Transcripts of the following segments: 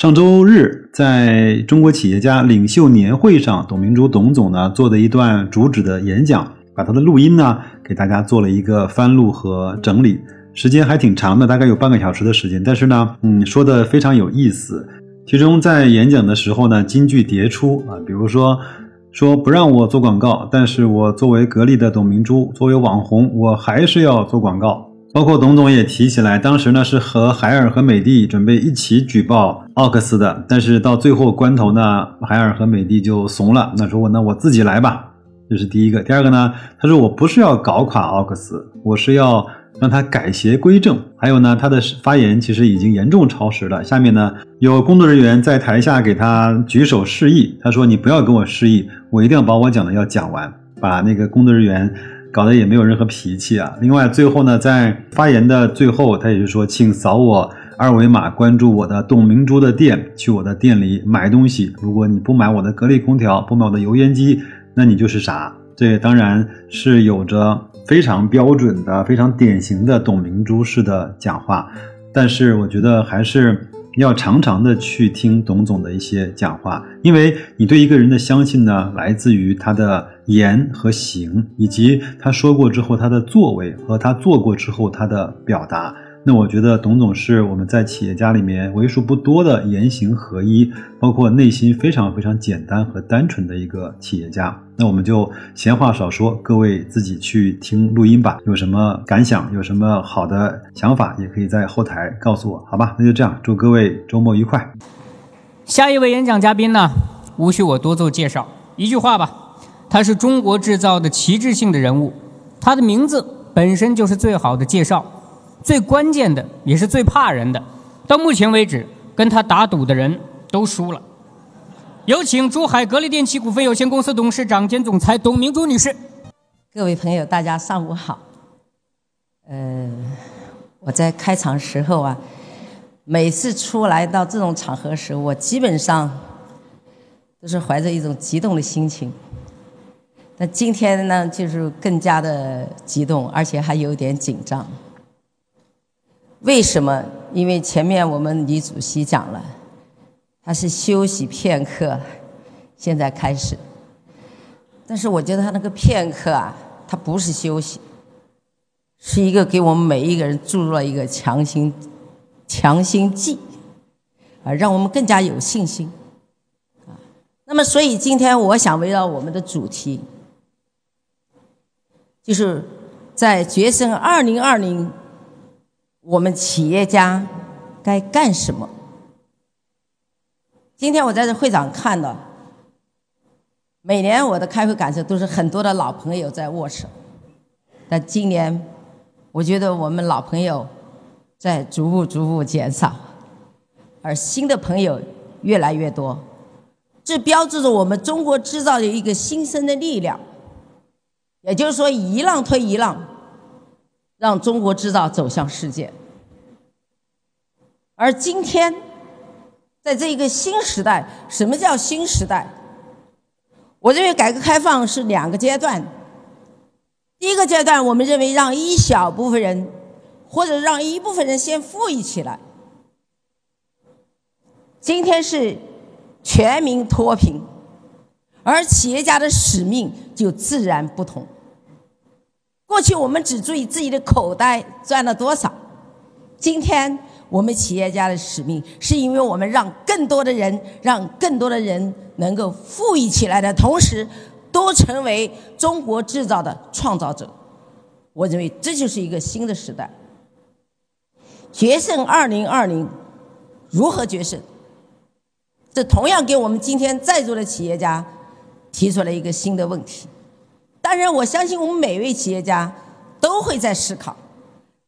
上周日在中国企业家领袖年会上，董明珠董总呢做的一段主旨的演讲。把他的录音呢给大家做了一个翻录和整理，时间还挺长的，大概有半个小时的时间。但是呢，嗯，说的非常有意思。其中在演讲的时候呢，金句迭出啊，比如说说不让我做广告，但是我作为格力的董明珠，作为网红，我还是要做广告。包括董总也提起来，当时呢是和海尔和美的准备一起举报奥克斯的，但是到最后关头呢，海尔和美的就怂了，那说我那我自己来吧。这是第一个，第二个呢？他说我不是要搞垮奥克斯，我是要让他改邪归正。还有呢，他的发言其实已经严重超时了。下面呢，有工作人员在台下给他举手示意，他说你不要跟我示意，我一定要把我讲的要讲完，把那个工作人员搞得也没有任何脾气啊。另外，最后呢，在发言的最后，他也是说，请扫我二维码，关注我的董明珠的店，去我的店里买东西。如果你不买我的格力空调，不买我的油烟机。那你就是傻，这当然是有着非常标准的、非常典型的董明珠式的讲话，但是我觉得还是要常常的去听董总的一些讲话，因为你对一个人的相信呢，来自于他的言和行，以及他说过之后他的作为和他做过之后他的表达。那我觉得董总是我们在企业家里面为数不多的言行合一，包括内心非常非常简单和单纯的一个企业家。那我们就闲话少说，各位自己去听录音吧。有什么感想，有什么好的想法，也可以在后台告诉我，好吧？那就这样，祝各位周末愉快。下一位演讲嘉宾呢，无需我多做介绍，一句话吧，他是中国制造的旗帜性的人物，他的名字本身就是最好的介绍。最关键的也是最怕人的，到目前为止跟他打赌的人都输了。有请珠海格力电器股份有限公司董事长兼总裁董明珠女士。各位朋友，大家上午好。呃，我在开场时候啊，每次出来到这种场合时，我基本上都是怀着一种激动的心情。但今天呢，就是更加的激动，而且还有点紧张。为什么？因为前面我们李主席讲了，他是休息片刻，现在开始。但是我觉得他那个片刻啊，他不是休息，是一个给我们每一个人注入了一个强心强心剂，啊，让我们更加有信心。啊，那么所以今天我想围绕我们的主题，就是在决胜二零二零。我们企业家该干什么？今天我在这会长看到，每年我的开会感受都是很多的老朋友在握手，但今年我觉得我们老朋友在逐步逐步减少，而新的朋友越来越多，这标志着我们中国制造的一个新生的力量，也就是说一浪推一浪。让中国制造走向世界。而今天，在这一个新时代，什么叫新时代？我认为改革开放是两个阶段。第一个阶段，我们认为让一小部分人，或者让一部分人先富裕起来。今天是全民脱贫，而企业家的使命就自然不同。过去我们只注意自己的口袋赚了多少，今天我们企业家的使命是因为我们让更多的人，让更多的人能够富裕起来的同时，都成为中国制造的创造者。我认为这就是一个新的时代。决胜二零二零，如何决胜？这同样给我们今天在座的企业家提出了一个新的问题。当然，我相信我们每位企业家都会在思考。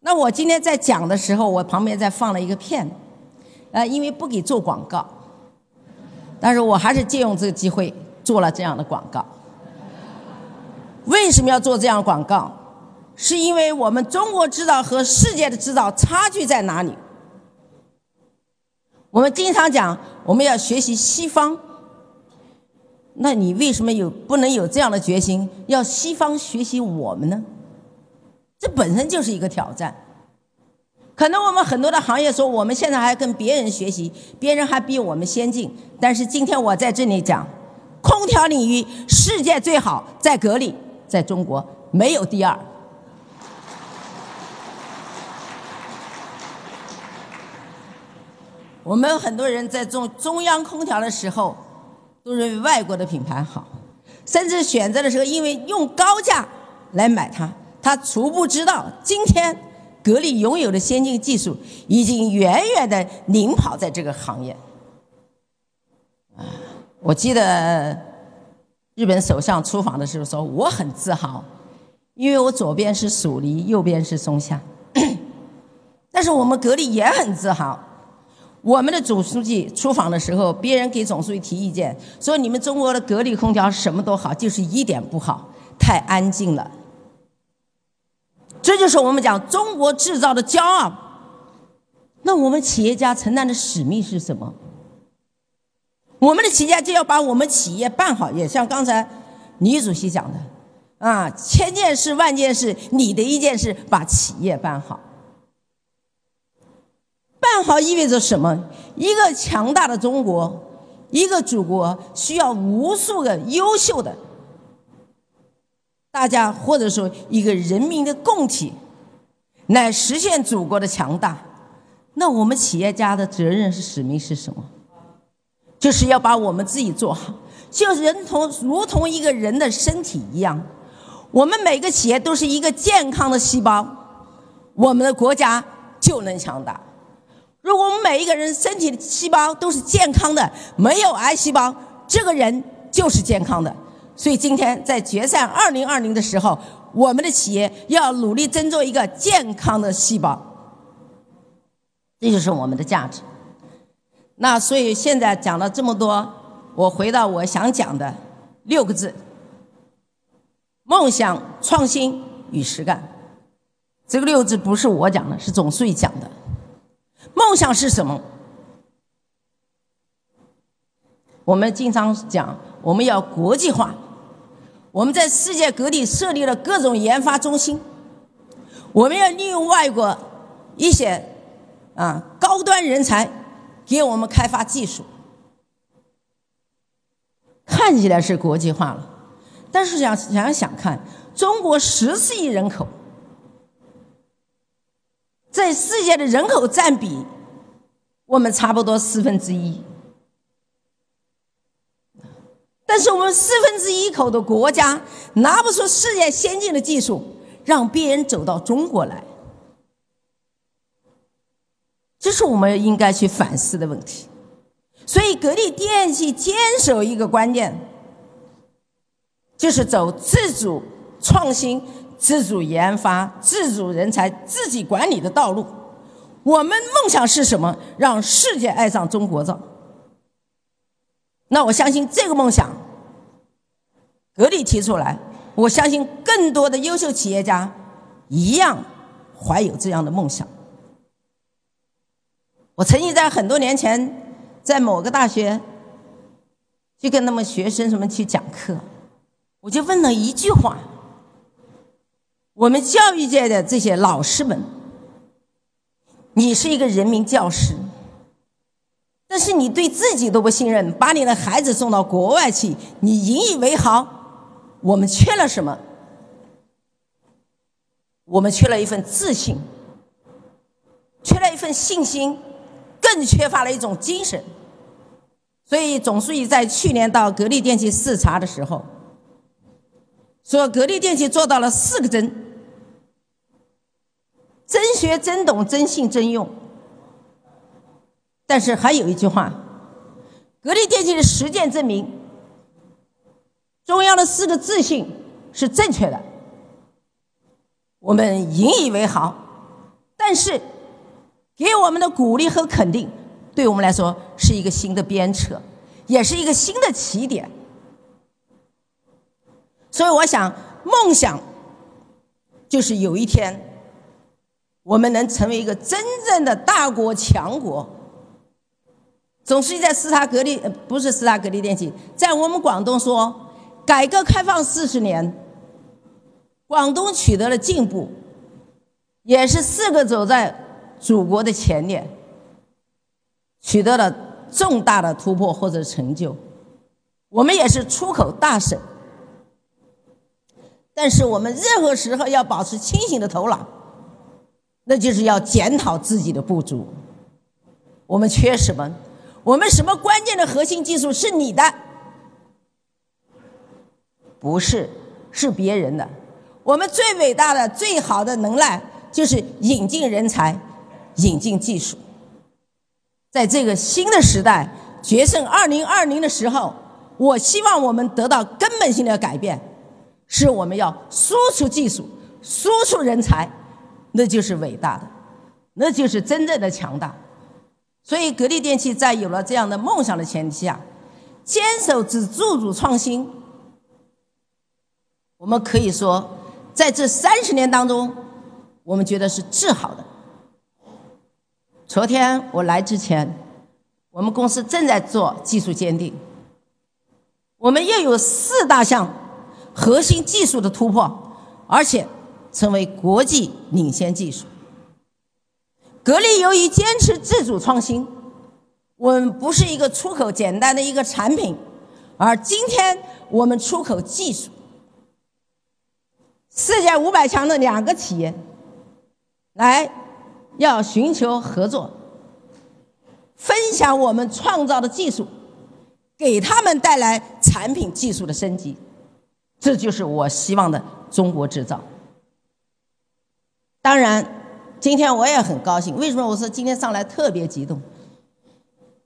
那我今天在讲的时候，我旁边再放了一个片，呃，因为不给做广告，但是我还是借用这个机会做了这样的广告。为什么要做这样广告？是因为我们中国制造和世界的制造差距在哪里？我们经常讲我们要学习西方，那你为什么有不能有这样的决心，要西方学习我们呢？这本身就是一个挑战。可能我们很多的行业说我们现在还跟别人学习，别人还比我们先进。但是今天我在这里讲，空调领域世界最好在格力，在中国没有第二。我们很多人在中中央空调的时候，都认为外国的品牌好，甚至选择的时候因为用高价来买它，他初步知道今天格力拥有的先进技术已经远远的领跑在这个行业。啊，我记得日本首相出访的时候说，我很自豪，因为我左边是蜀梨，右边是松下。但是我们格力也很自豪。我们的总书记出访的时候，别人给总书记提意见，说你们中国的格力空调什么都好，就是一点不好，太安静了。这就是我们讲中国制造的骄傲。那我们企业家承担的使命是什么？我们的企业家就要把我们企业办好，也像刚才李主席讲的，啊，千件事万件事，你的一件事把企业办好。办好意味着什么？一个强大的中国，一个祖国需要无数个优秀的大家，或者说一个人民的共体，来实现祖国的强大。那我们企业家的责任是使命是什么？就是要把我们自己做好，就人同如同一个人的身体一样，我们每个企业都是一个健康的细胞，我们的国家就能强大。如果我们每一个人身体的细胞都是健康的，没有癌细胞，这个人就是健康的。所以今天在决赛二零二零的时候，我们的企业要努力争做一个健康的细胞，这就是我们的价值。那所以现在讲了这么多，我回到我想讲的六个字：梦想、创新与实干。这个六字不是我讲的，是总书记讲的。梦想是什么？我们经常讲，我们要国际化。我们在世界各地设立了各种研发中心，我们要利用外国一些啊高端人才给我们开发技术。看起来是国际化了，但是想想想看，中国十四亿人口。在世界的人口占比，我们差不多四分之一。但是我们四分之一口的国家拿不出世界先进的技术，让别人走到中国来，这是我们应该去反思的问题。所以，格力电器坚守一个观念，就是走自主创新。自主研发、自主人才、自己管理的道路，我们梦想是什么？让世界爱上中国造。那我相信这个梦想，格力提出来，我相信更多的优秀企业家一样怀有这样的梦想。我曾经在很多年前，在某个大学去跟他们学生什么去讲课，我就问了一句话。我们教育界的这些老师们，你是一个人民教师，但是你对自己都不信任，把你的孩子送到国外去，你引以为豪，我们缺了什么？我们缺了一份自信，缺了一份信心，更缺乏了一种精神。所以总书记在去年到格力电器视察的时候。说格力电器做到了四个真：真学、真懂、真信、真用。但是还有一句话，格力电器的实践证明，中央的四个自信是正确的。我们引以为豪，但是给我们的鼓励和肯定，对我们来说是一个新的鞭策，也是一个新的起点。所以我想，梦想就是有一天我们能成为一个真正的大国强国。总书记在斯塔格利，不是斯塔格利电器，在我们广东说，改革开放四十年，广东取得了进步，也是四个走在祖国的前列，取得了重大的突破或者成就。我们也是出口大省，但是我们任何时候要保持清醒的头脑，那就是要检讨自己的不足。我们缺什么？我们什么关键的核心技术是你的？不是，是别人的。我们最伟大的、最好的能耐就是引进人才、引进技术。在这个新的时代，决胜二零二零的时候，我希望我们得到根本性的改变，是我们要输出技术、输出人才，那就是伟大的，那就是真正的强大。所以，格力电器在有了这样的梦想的前提下，坚守只自主创新。我们可以说，在这三十年当中，我们觉得是治好的。昨天我来之前，我们公司正在做技术鉴定，我们又有四大项核心技术的突破，而且成为国际领先技术。格力由于坚持自主创新，我们不是一个出口简单的一个产品，而今天我们出口技术。世界五百强的两个企业，来要寻求合作，分享我们创造的技术，给他们带来产品技术的升级，这就是我希望的中国制造。当然。今天我也很高兴，为什么我说今天上来特别激动？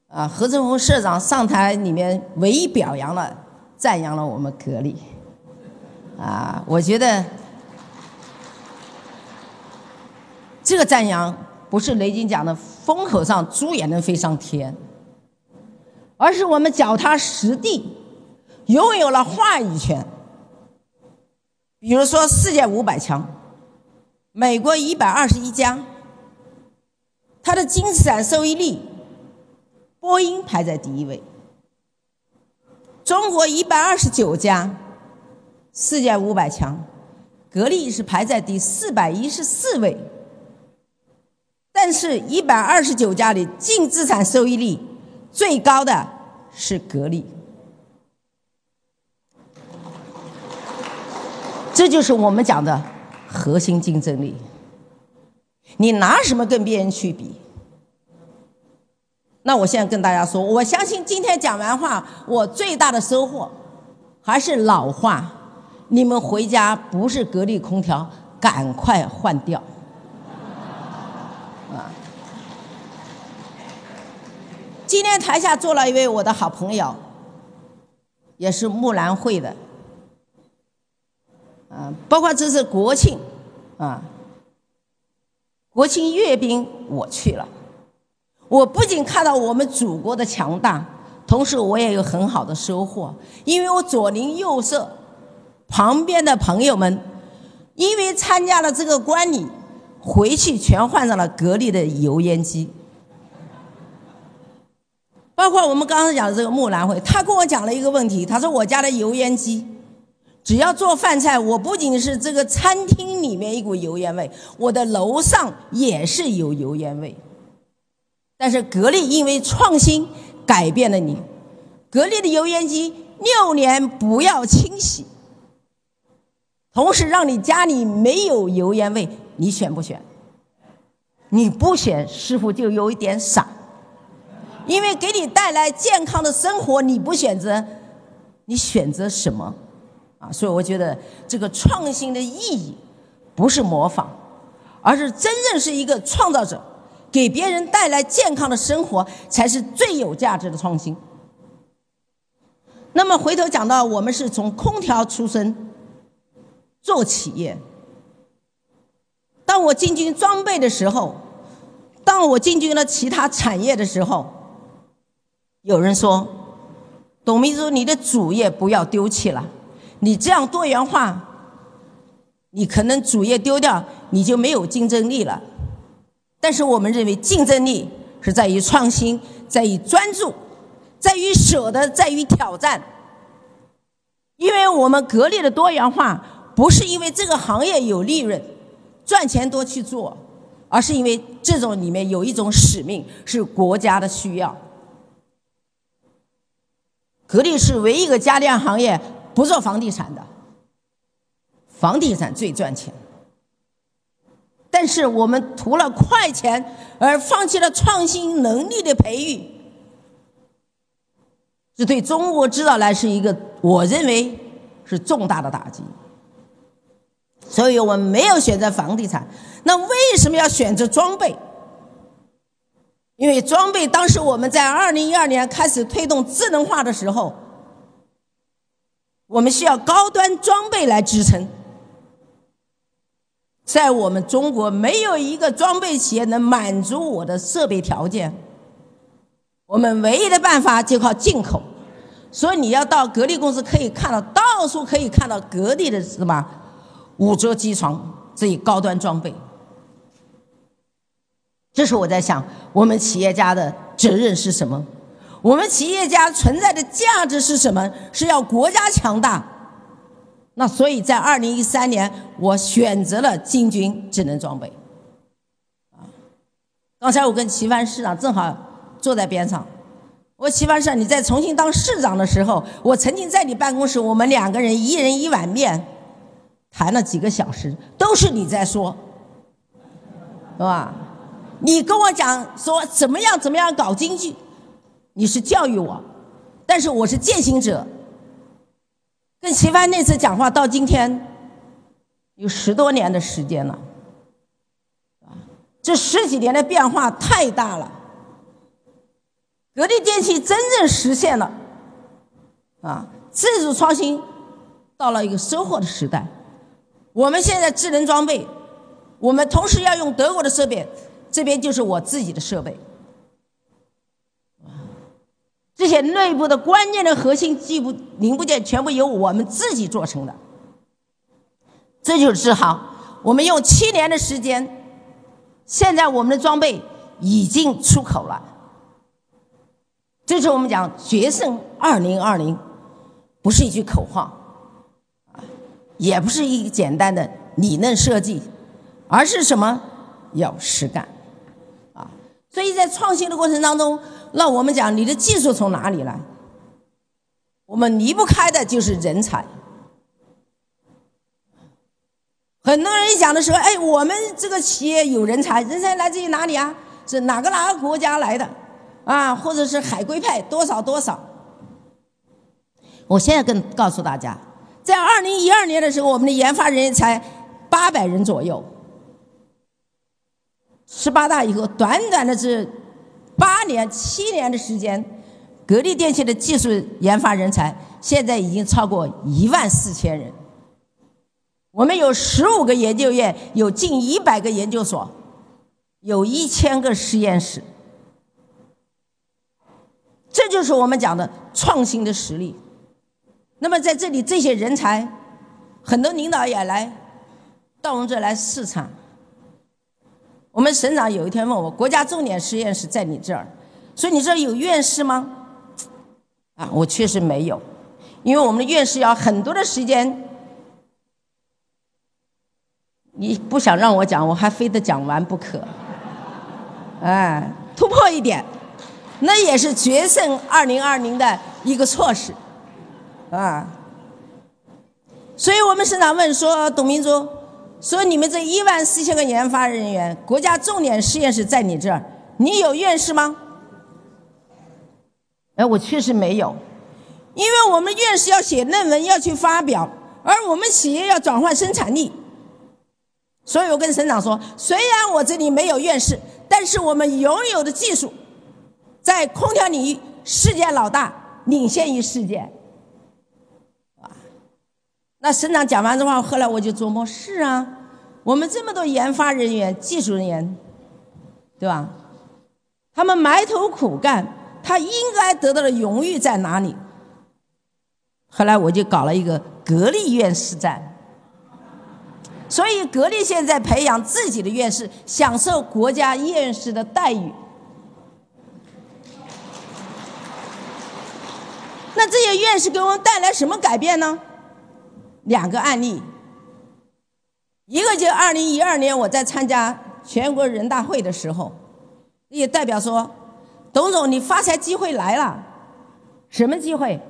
啊，何振峰社长上台里面唯一表扬了、赞扬了我们格力，啊，我觉得这个赞扬不是雷军讲的风口上猪也能飞上天，而是我们脚踏实地，拥有了话语权。比如说世界五百强。美国一百二十一家，它的净资产收益率，波音排在第一位。中国一百二十九家，世界五百强，格力是排在第四百一十四位。但是，一百二十九家里净资产收益率最高的是格力，这就是我们讲的。核心竞争力，你拿什么跟别人去比？那我现在跟大家说，我相信今天讲完话，我最大的收获还是老话：你们回家不是格力空调，赶快换掉。啊！今天台下坐了一位我的好朋友，也是木兰会的。啊，包括这次国庆，啊，国庆阅兵我去了，我不仅看到我们祖国的强大，同时我也有很好的收获，因为我左邻右舍旁边的朋友们，因为参加了这个观礼，回去全换上了格力的油烟机，包括我们刚才讲的这个木兰会，他跟我讲了一个问题，他说我家的油烟机。只要做饭菜，我不仅是这个餐厅里面一股油烟味，我的楼上也是有油烟味。但是格力因为创新改变了你，格力的油烟机六年不要清洗，同时让你家里没有油烟味，你选不选？你不选，师傅就有一点傻，因为给你带来健康的生活，你不选择，你选择什么？啊，所以我觉得这个创新的意义不是模仿，而是真正是一个创造者，给别人带来健康的生活才是最有价值的创新。那么回头讲到我们是从空调出身做企业，当我进军装备的时候，当我进军了其他产业的时候，有人说：“董明珠，你的主业不要丢弃了。”你这样多元化，你可能主业丢掉，你就没有竞争力了。但是我们认为竞争力是在于创新，在于专注，在于舍得，在于挑战。因为我们格力的多元化，不是因为这个行业有利润、赚钱多去做，而是因为这种里面有一种使命，是国家的需要。格力是唯一一个家电行业不做房地产的，房地产最赚钱。但是我们图了快钱而放弃了创新能力的培育，这对中国制造来是一个我认为是重大的打击。所以我们没有选择房地产，那为什么要选择装备？因为装备当时我们在二零一二年开始推动智能化的时候，我们需要高端装备来支撑。在我们中国，没有一个装备企业能满足我的设备条件。我们唯一的办法就靠进口，所以你要到格力公司可以看到，到处可以看到格力的什么五折机床这一高端装备。这是我在想，我们企业家的责任是什么？我们企业家存在的价值是什么？是要国家强大。那所以在二零一三年，我选择了进军智能装备。啊，刚才我跟齐帆市长正好坐在边上，我齐帆市长，你在重庆当市长的时候，我曾经在你办公室，我们两个人一人一碗面，谈了几个小时，都是你在说，是吧？你跟我讲说怎么样怎么样搞经济，你是教育我，但是我是践行者。跟齐帆那次讲话到今天，有十多年的时间了，这十几年的变化太大了。格力电器真正实现了，啊，自主创新到了一个收获的时代。我们现在智能装备，我们同时要用德国的设备，这边就是我自己的设备。这些内部的关键的核心技部零部件全部由我们自己做成的，这就是自豪。我们用七年的时间，现在我们的装备已经出口了。这是我们讲“决胜二零二零”，不是一句口号，啊，也不是一个简单的理论设计，而是什么？要实干，啊，所以在创新的过程当中。那我们讲你的技术从哪里来？我们离不开的就是人才。很多人讲的时候，哎，我们这个企业有人才，人才来自于哪里啊？是哪个哪个国家来的？啊，或者是海归派多少多少？我现在跟告诉大家，在二零一二年的时候，我们的研发人员才八百人左右。十八大以后，短短的这。八年、七年的时间，格力电器的技术研发人才现在已经超过一万四千人。我们有十五个研究院，有近一百个研究所，有一千个实验室。这就是我们讲的创新的实力。那么在这里，这些人才，很多领导也来到我们这来视察。我们省长有一天问我：“国家重点实验室在你这儿，所以你这儿有院士吗？”啊，我确实没有，因为我们的院士要很多的时间。你不想让我讲，我还非得讲完不可。哎，突破一点，那也是决胜二零二零的一个措施，啊。所以我们省长问说：“董明珠。”说你们这一万四千个研发人员，国家重点实验室在你这儿，你有院士吗？哎，我确实没有，因为我们院士要写论文要去发表，而我们企业要转换生产力，所以我跟省长说，虽然我这里没有院士，但是我们拥有的技术，在空调领域世界老大，领先于世界。那省长讲完这话，后来我就琢磨：是啊，我们这么多研发人员、技术人员，对吧？他们埋头苦干，他应该得到的荣誉在哪里？后来我就搞了一个格力院士站，所以格力现在培养自己的院士，享受国家院士的待遇。那这些院士给我们带来什么改变呢？两个案例，一个就二零一二年我在参加全国人大会的时候，也代表说：“董总，你发财机会来了，什么机会？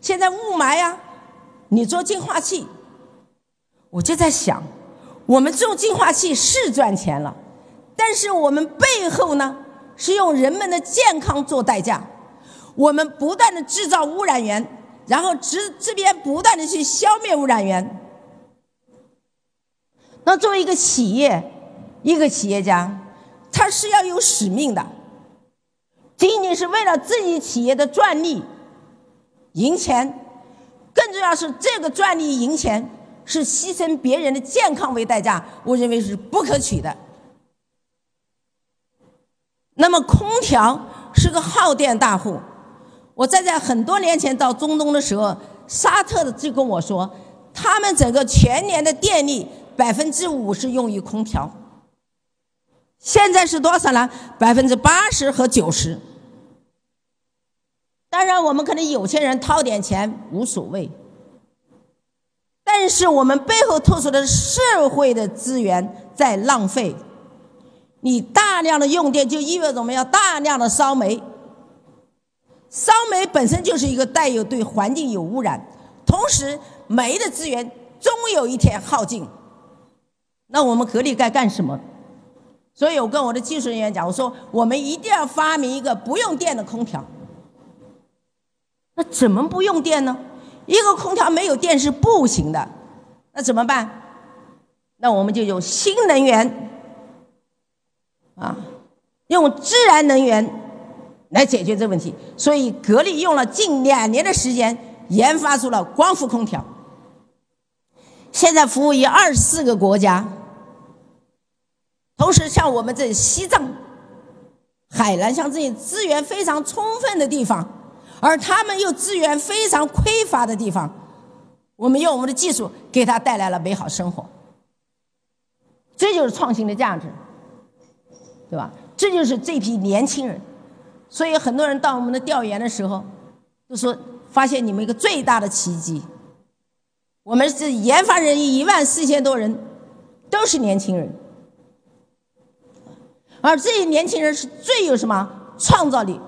现在雾霾呀，你做净化器。”我就在想，我们做净化器是赚钱了，但是我们背后呢是用人们的健康做代价，我们不断的制造污染源，然后这这边不断的去消灭污染源。那作为一个企业，一个企业家，他是要有使命的，仅仅是为了自己企业的专利赢钱，更重要是这个专利赢钱。是牺牲别人的健康为代价，我认为是不可取的。那么空调是个耗电大户，我站在很多年前到中东的时候，沙特的就跟我说，他们整个全年的电力百分之五是用于空调。现在是多少呢？百分之八十和九十。当然，我们可能有钱人掏点钱无所谓。但是我们背后透出的社会的资源在浪费，你大量的用电就意味着我们要大量的烧煤，烧煤本身就是一个带有对环境有污染，同时煤的资源终有一天耗尽，那我们格力该干什么？所以我跟我的技术人员讲，我说我们一定要发明一个不用电的空调。那怎么不用电呢？一个空调没有电是不行的，那怎么办？那我们就用新能源，啊，用自然能源来解决这问题。所以格力用了近两年的时间研发出了光伏空调，现在服务于二十四个国家。同时，像我们这西藏、海南，像这些资源非常充分的地方。而他们又资源非常匮乏的地方，我们用我们的技术给他带来了美好生活，这就是创新的价值，对吧？这就是这批年轻人。所以很多人到我们的调研的时候，都说发现你们一个最大的奇迹，我们是研发人员一万四千多人，都是年轻人，而这些年轻人是最有什么创造力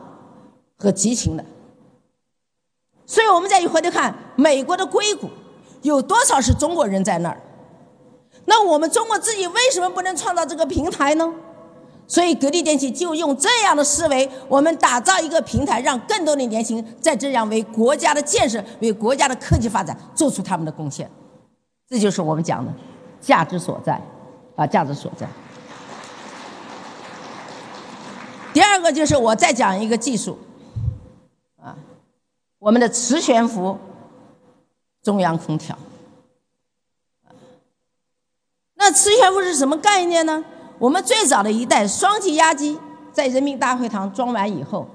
和激情的。所以我们再一回头看美国的硅谷，有多少是中国人在那儿？那我们中国自己为什么不能创造这个平台呢？所以格力电器就用这样的思维，我们打造一个平台，让更多的年轻人在这样为国家的建设、为国家的科技发展做出他们的贡献。这就是我们讲的价值所在，啊，价值所在。第二个就是我再讲一个技术。啊我们的磁悬浮中央空调，那磁悬浮是什么概念呢？我们最早的一代双气压机在人民大会堂装完以后，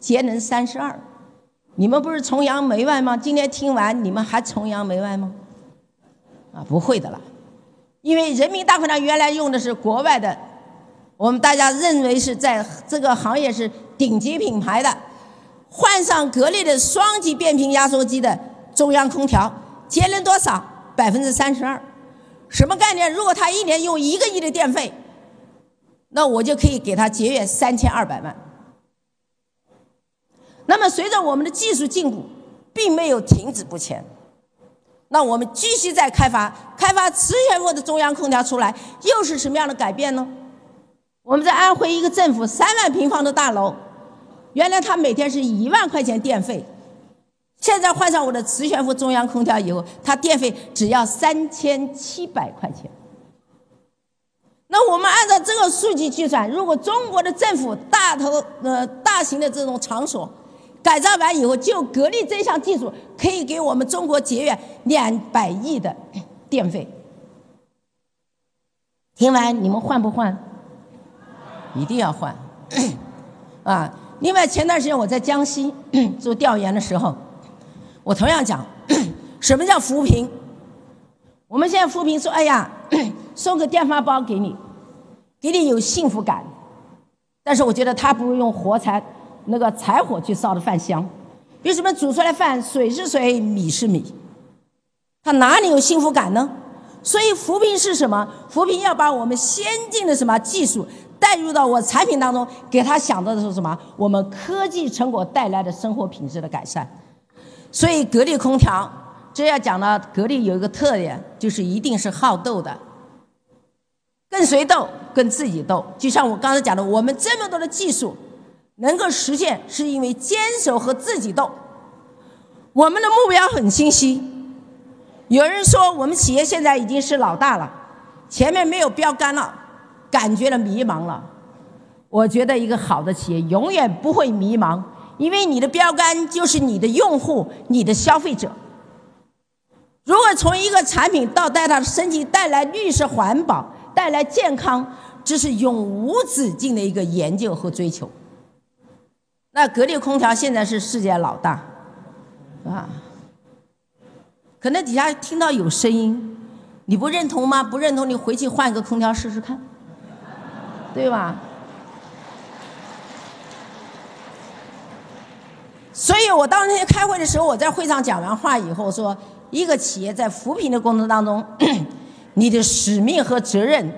节能三十二。你们不是崇洋媚外吗？今天听完，你们还崇洋媚外吗？啊，不会的了，因为人民大会堂原来用的是国外的，我们大家认为是在这个行业是顶级品牌的。换上格力的双级变频压缩机的中央空调，节能多少？百分之三十二。什么概念？如果他一年用一个亿的电费，那我就可以给他节约三千二百万。那么随着我们的技术进步，并没有停止不前。那我们继续在开发，开发磁悬浮的中央空调出来，又是什么样的改变呢？我们在安徽一个政府三万平方的大楼。原来他每天是一万块钱电费，现在换上我的磁悬浮中央空调以后，他电费只要三千七百块钱。那我们按照这个数据计算，如果中国的政府大头呃大型的这种场所改造完以后，就格力这项技术可以给我们中国节约两百亿的电费。听完你们换不换？一定要换，啊！另外，前段时间我在江西 做调研的时候，我同样讲，什么叫扶贫？我们现在扶贫说，哎呀，送个电饭煲给你，给你有幸福感。但是我觉得他不如用火柴，那个柴火去烧的饭香。为什么煮出来饭水是水，米是米？他哪里有幸福感呢？所以扶贫是什么？扶贫要把我们先进的什么技术带入到我产品当中，给他想到的是什么？我们科技成果带来的生活品质的改善。所以格力空调。这要讲呢，格力有一个特点，就是一定是好斗的。跟谁斗？跟自己斗。就像我刚才讲的，我们这么多的技术能够实现，是因为坚守和自己斗。我们的目标很清晰。有人说我们企业现在已经是老大了，前面没有标杆了，感觉了迷茫了。我觉得一个好的企业永远不会迷茫，因为你的标杆就是你的用户，你的消费者。如果从一个产品到带它的升级，带来绿色环保，带来健康，这是永无止境的一个研究和追求。那格力空调现在是世界老大，啊，可能底下听到有声音，你不认同吗？不认同，你回去换个空调试试看，对吧？所以我当天开会的时候，我在会上讲完话以后说。一个企业在扶贫的过程当中，你的使命和责任，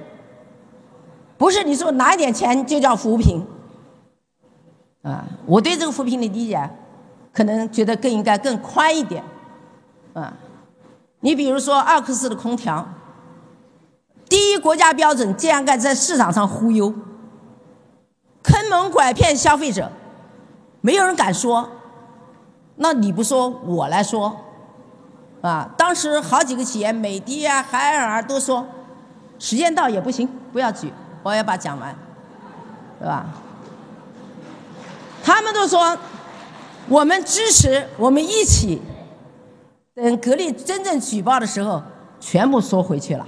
不是你说拿一点钱就叫扶贫，啊，我对这个扶贫的理解，可能觉得更应该更宽一点，啊，你比如说奥克斯的空调，第一国家标准竟然敢在市场上忽悠，坑蒙拐骗消费者，没有人敢说，那你不说我来说。啊，当时好几个企业，美的啊、海尔都说，时间到也不行，不要举，我要把讲完，对吧？他们都说，我们支持，我们一起。等格力真正举报的时候，全部缩回去了。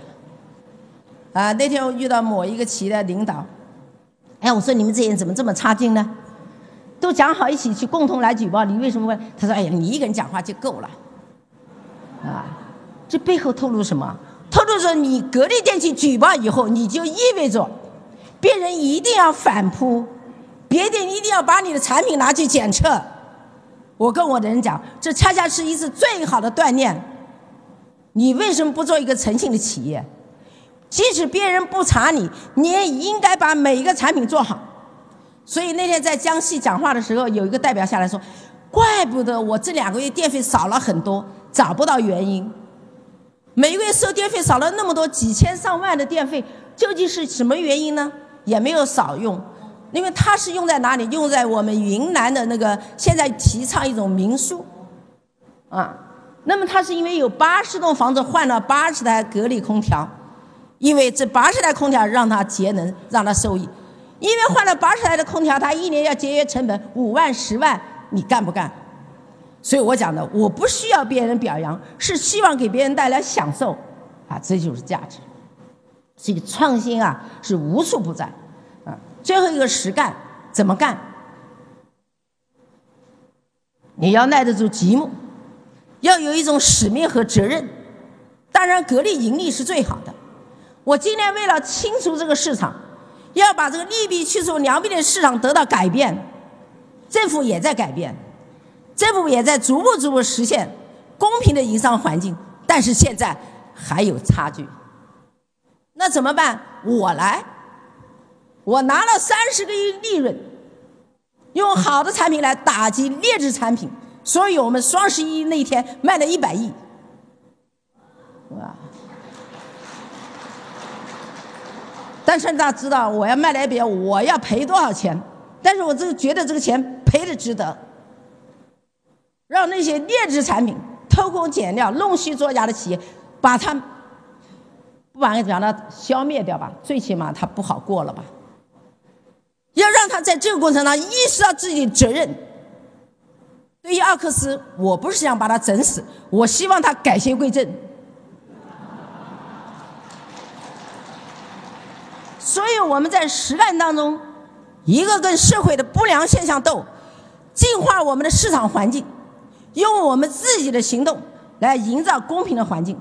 啊，那天我遇到某一个企业的领导，哎，我说你们这些人怎么这么差劲呢？都讲好一起去共同来举报，你为什么问？他说，哎呀，你一个人讲话就够了。啊，这背后透露什么？透露着你格力电器举报以后，你就意味着别人一定要反扑，别人一定要把你的产品拿去检测。我跟我的人讲，这恰恰是一次最好的锻炼。你为什么不做一个诚信的企业？即使别人不查你，你也应该把每一个产品做好。所以那天在江西讲话的时候，有一个代表下来说：“怪不得我这两个月电费少了很多。”找不到原因，每个月收电费少了那么多几千上万的电费，究竟是什么原因呢？也没有少用，因为它是用在哪里？用在我们云南的那个现在提倡一种民宿，啊，那么它是因为有八十栋房子换了八十台格力空调，因为这八十台空调让它节能，让它受益，因为换了八十台的空调，它一年要节约成本五万十万，你干不干？所以我讲的，我不需要别人表扬，是希望给别人带来享受，啊，这就是价值。所以创新啊，是无处不在，啊，最后一个实干怎么干？你要耐得住寂寞，要有一种使命和责任。当然，格力盈利是最好的。我今天为了清除这个市场，要把这个利弊去除良弊的市场得到改变，政府也在改变。政府也在逐步逐步实现公平的营商环境，但是现在还有差距。那怎么办？我来，我拿了三十个亿利润，用好的产品来打击劣质产品，所以我们双十一那一天卖了一百亿，是吧？但是大家知道，我要卖来别，我要赔多少钱？但是我这个觉得这个钱赔的值得。让那些劣质产品偷工减料、弄虚作假的企业，把它不管让它消灭掉吧，最起码它不好过了吧。要让他在这个过程当中意识到自己的责任。对于奥克斯，我不是想把他整死，我希望他改邪归正。所以我们在实干当中，一个跟社会的不良现象斗，净化我们的市场环境。用我们自己的行动来营造公平的环境。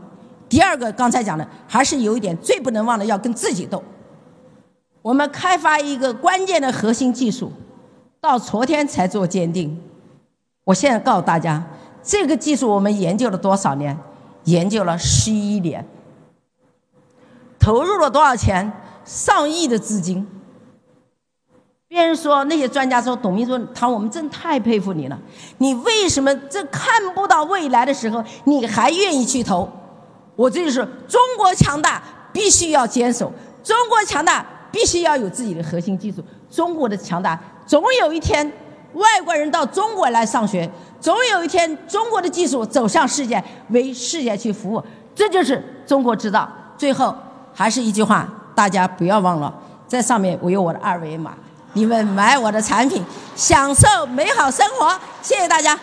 第二个，刚才讲的还是有一点最不能忘的，要跟自己斗。我们开发一个关键的核心技术，到昨天才做鉴定。我现在告诉大家，这个技术我们研究了多少年？研究了十一年，投入了多少钱？上亿的资金。别人说那些专家说，董明说，他我们真太佩服你了。你为什么这看不到未来的时候，你还愿意去投？我这就是中国强大，必须要坚守；中国强大，必须要有自己的核心技术。中国的强大，总有一天外国人到中国来上学，总有一天中国的技术走向世界，为世界去服务。这就是中国制造。最后还是一句话，大家不要忘了，在上面我有我的二维码。你们买我的产品，享受美好生活。谢谢大家。